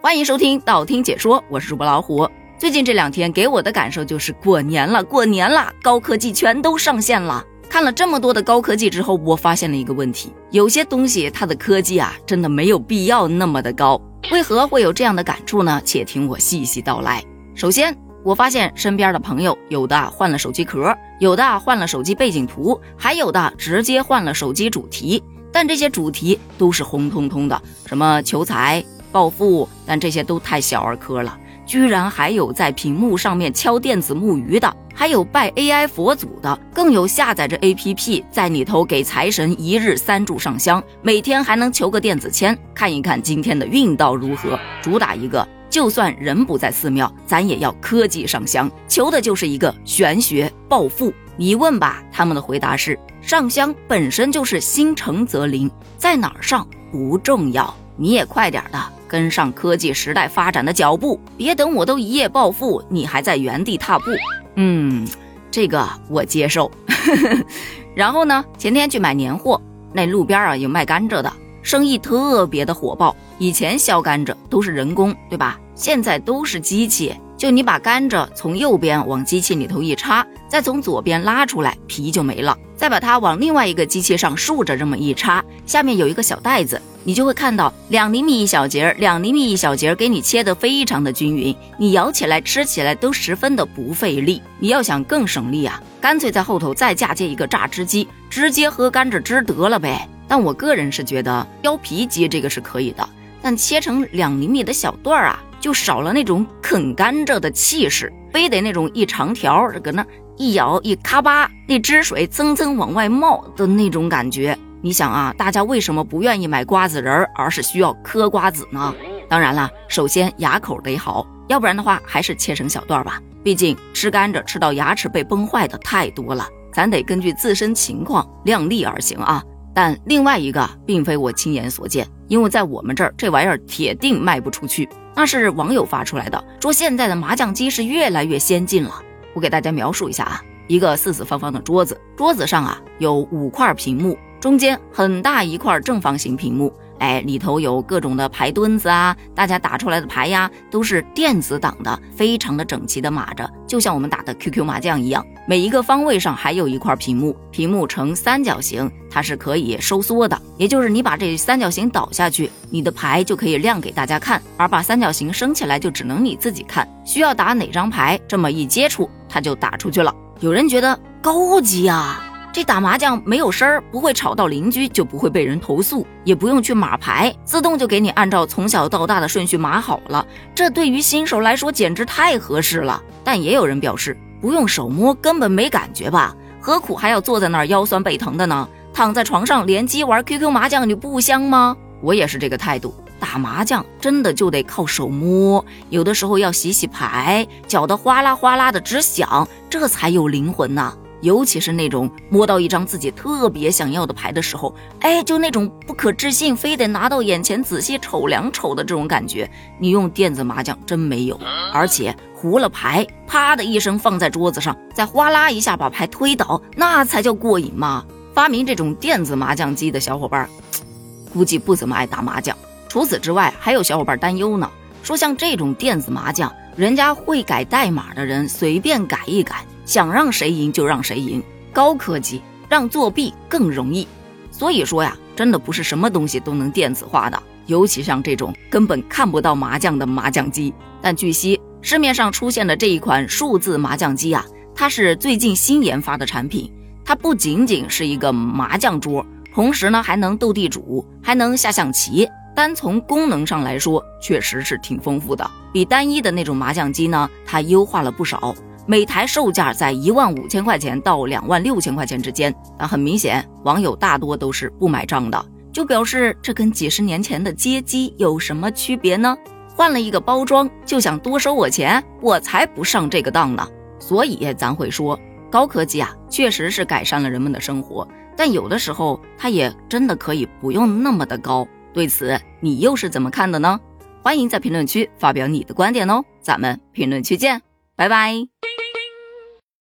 欢迎收听道听解说，我是主播老虎。最近这两天给我的感受就是过年了，过年了，高科技全都上线了。看了这么多的高科技之后，我发现了一个问题：有些东西它的科技啊，真的没有必要那么的高。为何会有这样的感触呢？且听我细细道来。首先，我发现身边的朋友有的换了手机壳，有的换了手机背景图，还有的直接换了手机主题。但这些主题都是红彤彤的，什么求财、暴富，但这些都太小儿科了。居然还有在屏幕上面敲电子木鱼的，还有拜 AI 佛祖的，更有下载着 APP 在里头给财神一日三炷上香，每天还能求个电子签，看一看今天的运道如何。主打一个，就算人不在寺庙，咱也要科技上香，求的就是一个玄学暴富。你问吧，他们的回答是。上香本身就是心诚则灵，在哪儿上不重要，你也快点的跟上科技时代发展的脚步，别等我都一夜暴富，你还在原地踏步。嗯，这个我接受。然后呢，前天去买年货，那路边啊有卖甘蔗的，生意特别的火爆。以前削甘蔗都是人工，对吧？现在都是机器。就你把甘蔗从右边往机器里头一插，再从左边拉出来，皮就没了。再把它往另外一个机器上竖着这么一插，下面有一个小袋子，你就会看到两厘米一小节，两厘米一小节，给你切得非常的均匀，你咬起来、吃起来都十分的不费力。你要想更省力啊，干脆在后头再嫁接一个榨汁机，直接喝甘蔗汁得了呗。但我个人是觉得削皮机这个是可以的，但切成两厘米的小段儿啊。就少了那种啃甘蔗的气势，非得那种一长条搁那一咬一咔吧，那汁水蹭蹭往外冒的那种感觉。你想啊，大家为什么不愿意买瓜子仁儿，而是需要嗑瓜子呢？当然了，首先牙口得好，要不然的话还是切成小段吧。毕竟吃甘蔗吃到牙齿被崩坏的太多了，咱得根据自身情况量力而行啊。但另外一个并非我亲眼所见，因为在我们这儿这玩意儿铁定卖不出去。那是网友发出来的，说现在的麻将机是越来越先进了。我给大家描述一下啊，一个四四方方的桌子，桌子上啊有五块屏幕，中间很大一块正方形屏幕。哎，里头有各种的牌墩子啊，大家打出来的牌呀，都是电子档的，非常的整齐的码着，就像我们打的 QQ 麻将一样。每一个方位上还有一块屏幕，屏幕呈三角形，它是可以收缩的，也就是你把这三角形倒下去，你的牌就可以亮给大家看；而把三角形升起来，就只能你自己看。需要打哪张牌，这么一接触，它就打出去了。有人觉得高级啊。这打麻将没有声儿，不会吵到邻居，就不会被人投诉，也不用去码牌，自动就给你按照从小到大的顺序码好了。这对于新手来说简直太合适了。但也有人表示，不用手摸根本没感觉吧？何苦还要坐在那儿腰酸背疼的呢？躺在床上连机玩 QQ 麻将，你不香吗？我也是这个态度，打麻将真的就得靠手摸，有的时候要洗洗牌，搅得哗啦哗啦的直响，这才有灵魂呢。尤其是那种摸到一张自己特别想要的牌的时候，哎，就那种不可置信，非得拿到眼前仔细瞅两瞅的这种感觉，你用电子麻将真没有。而且胡了牌，啪的一声放在桌子上，再哗啦一下把牌推倒，那才叫过瘾嘛！发明这种电子麻将机的小伙伴，估计不怎么爱打麻将。除此之外，还有小伙伴担忧呢，说像这种电子麻将，人家会改代码的人随便改一改。想让谁赢就让谁赢，高科技让作弊更容易。所以说呀，真的不是什么东西都能电子化的，尤其像这种根本看不到麻将的麻将机。但据悉，市面上出现的这一款数字麻将机啊，它是最近新研发的产品。它不仅仅是一个麻将桌，同时呢还能斗地主，还能下象棋。单从功能上来说，确实是挺丰富的，比单一的那种麻将机呢，它优化了不少。每台售价在一万五千块钱到两万六千块钱之间，但很明显，网友大多都是不买账的，就表示这跟几十年前的街机有什么区别呢？换了一个包装就想多收我钱，我才不上这个当呢！所以咱会说，高科技啊，确实是改善了人们的生活，但有的时候它也真的可以不用那么的高。对此，你又是怎么看的呢？欢迎在评论区发表你的观点哦，咱们评论区见，拜拜。